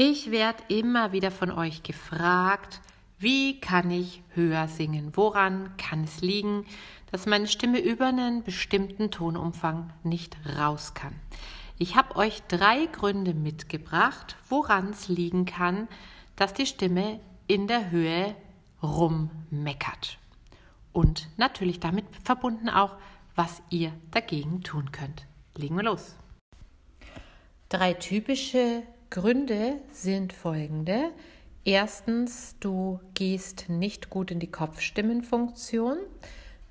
Ich werde immer wieder von euch gefragt, wie kann ich höher singen? Woran kann es liegen, dass meine Stimme über einen bestimmten Tonumfang nicht raus kann? Ich habe euch drei Gründe mitgebracht, woran es liegen kann, dass die Stimme in der Höhe rummeckert. Und natürlich damit verbunden auch, was ihr dagegen tun könnt. Legen wir los. Drei typische Gründe sind folgende. Erstens, du gehst nicht gut in die Kopfstimmenfunktion.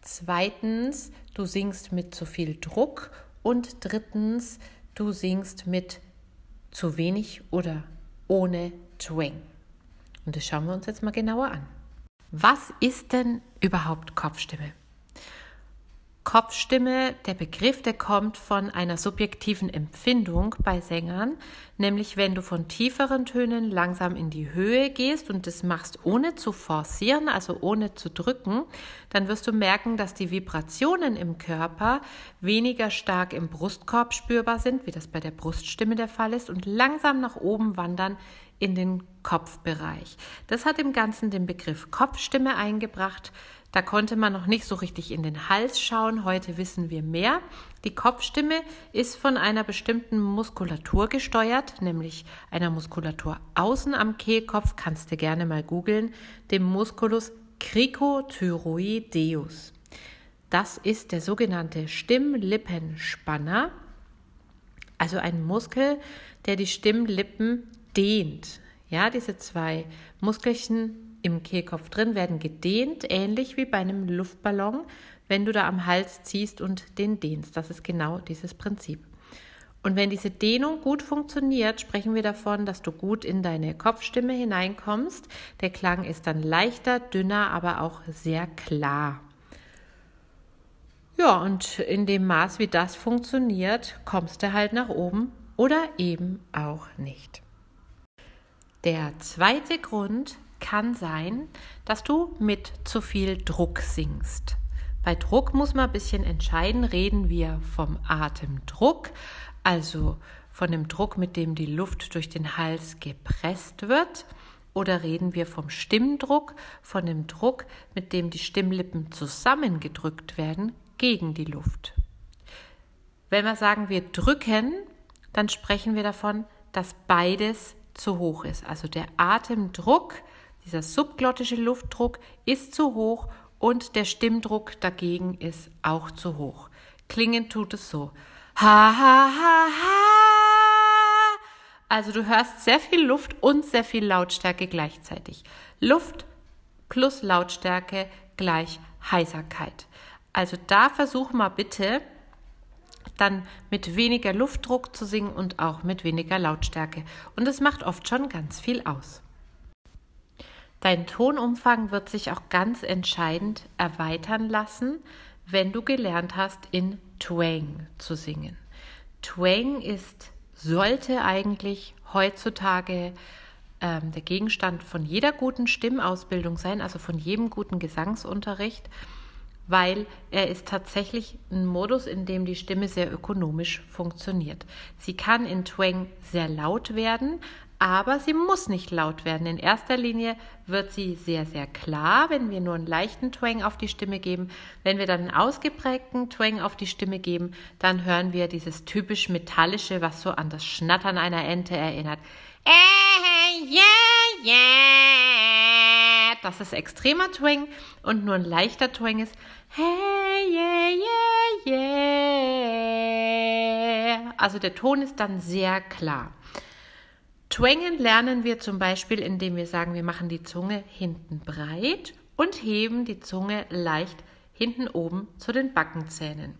Zweitens, du singst mit zu viel Druck. Und drittens, du singst mit zu wenig oder ohne Twang. Und das schauen wir uns jetzt mal genauer an. Was ist denn überhaupt Kopfstimme? Kopfstimme, der Begriff, der kommt von einer subjektiven Empfindung bei Sängern, nämlich wenn du von tieferen Tönen langsam in die Höhe gehst und das machst ohne zu forcieren, also ohne zu drücken, dann wirst du merken, dass die Vibrationen im Körper weniger stark im Brustkorb spürbar sind, wie das bei der Bruststimme der Fall ist, und langsam nach oben wandern in den Kopfbereich. Das hat im Ganzen den Begriff Kopfstimme eingebracht. Da konnte man noch nicht so richtig in den Hals schauen. Heute wissen wir mehr. Die Kopfstimme ist von einer bestimmten Muskulatur gesteuert, nämlich einer Muskulatur außen am Kehlkopf. Kannst du gerne mal googeln, dem Musculus cricothyroideus. Das ist der sogenannte Stimmlippenspanner, also ein Muskel, der die Stimmlippen dehnt. Ja, diese zwei Muskelchen im Kehlkopf drin werden gedehnt, ähnlich wie bei einem Luftballon, wenn du da am Hals ziehst und den dehnst. Das ist genau dieses Prinzip. Und wenn diese Dehnung gut funktioniert, sprechen wir davon, dass du gut in deine Kopfstimme hineinkommst. Der Klang ist dann leichter, dünner, aber auch sehr klar. Ja, und in dem Maß, wie das funktioniert, kommst du halt nach oben oder eben auch nicht. Der zweite Grund kann sein, dass du mit zu viel Druck singst. Bei Druck muss man ein bisschen entscheiden, reden wir vom Atemdruck, also von dem Druck, mit dem die Luft durch den Hals gepresst wird, oder reden wir vom Stimmdruck, von dem Druck, mit dem die Stimmlippen zusammengedrückt werden gegen die Luft. Wenn wir sagen, wir drücken, dann sprechen wir davon, dass beides zu hoch ist. Also der Atemdruck, dieser subglottische Luftdruck ist zu hoch und der Stimmdruck dagegen ist auch zu hoch. Klingen tut es so. Ha, ha, ha, ha. Also du hörst sehr viel Luft und sehr viel Lautstärke gleichzeitig. Luft plus Lautstärke gleich Heiserkeit. Also da versuch mal bitte, dann mit weniger Luftdruck zu singen und auch mit weniger Lautstärke. Und das macht oft schon ganz viel aus. Dein Tonumfang wird sich auch ganz entscheidend erweitern lassen, wenn du gelernt hast, in Twang zu singen. Twang ist, sollte eigentlich heutzutage ähm, der Gegenstand von jeder guten Stimmausbildung sein, also von jedem guten Gesangsunterricht weil er ist tatsächlich ein Modus, in dem die Stimme sehr ökonomisch funktioniert. Sie kann in Twang sehr laut werden, aber sie muss nicht laut werden. In erster Linie wird sie sehr, sehr klar, wenn wir nur einen leichten Twang auf die Stimme geben. Wenn wir dann einen ausgeprägten Twang auf die Stimme geben, dann hören wir dieses typisch metallische, was so an das Schnattern einer Ente erinnert. Äh, yeah, yeah. Das ist extremer Twang und nur ein leichter Twang ist Hey, yeah, yeah, yeah. Also der Ton ist dann sehr klar. Twangen lernen wir zum Beispiel, indem wir sagen, wir machen die Zunge hinten breit und heben die Zunge leicht hinten oben zu den Backenzähnen.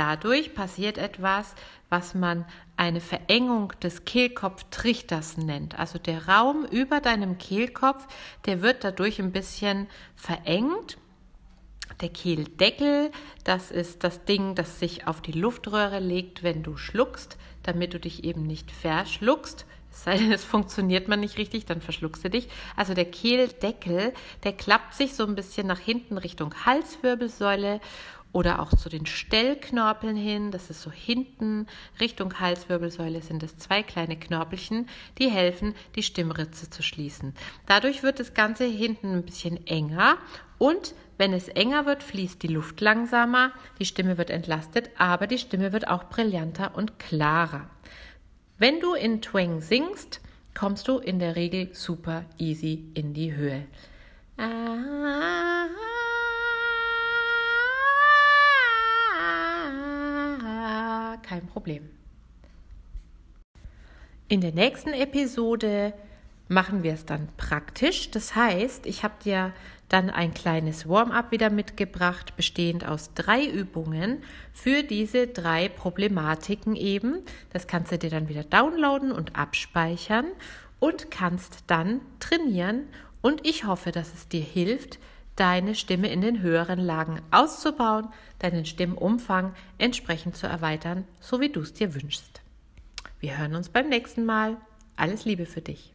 Dadurch passiert etwas, was man eine Verengung des Kehlkopftrichters nennt. Also der Raum über deinem Kehlkopf, der wird dadurch ein bisschen verengt der Kehldeckel, das ist das Ding, das sich auf die Luftröhre legt, wenn du schluckst, damit du dich eben nicht verschluckst. Es sei denn, es funktioniert man nicht richtig, dann verschluckst du dich. Also der Kehldeckel, der klappt sich so ein bisschen nach hinten Richtung Halswirbelsäule oder auch zu den Stellknorpeln hin. Das ist so hinten Richtung Halswirbelsäule sind es zwei kleine Knorpelchen, die helfen, die Stimmritze zu schließen. Dadurch wird das Ganze hinten ein bisschen enger und wenn es enger wird, fließt die Luft langsamer, die Stimme wird entlastet, aber die Stimme wird auch brillanter und klarer. Wenn du in Twang singst, kommst du in der Regel super easy in die Höhe. Kein Problem. In der nächsten Episode machen wir es dann praktisch. Das heißt, ich habe dir dann ein kleines Warm-up wieder mitgebracht, bestehend aus drei Übungen für diese drei Problematiken eben. Das kannst du dir dann wieder downloaden und abspeichern und kannst dann trainieren. Und ich hoffe, dass es dir hilft, deine Stimme in den höheren Lagen auszubauen, deinen Stimmumfang entsprechend zu erweitern, so wie du es dir wünschst. Wir hören uns beim nächsten Mal. Alles Liebe für dich.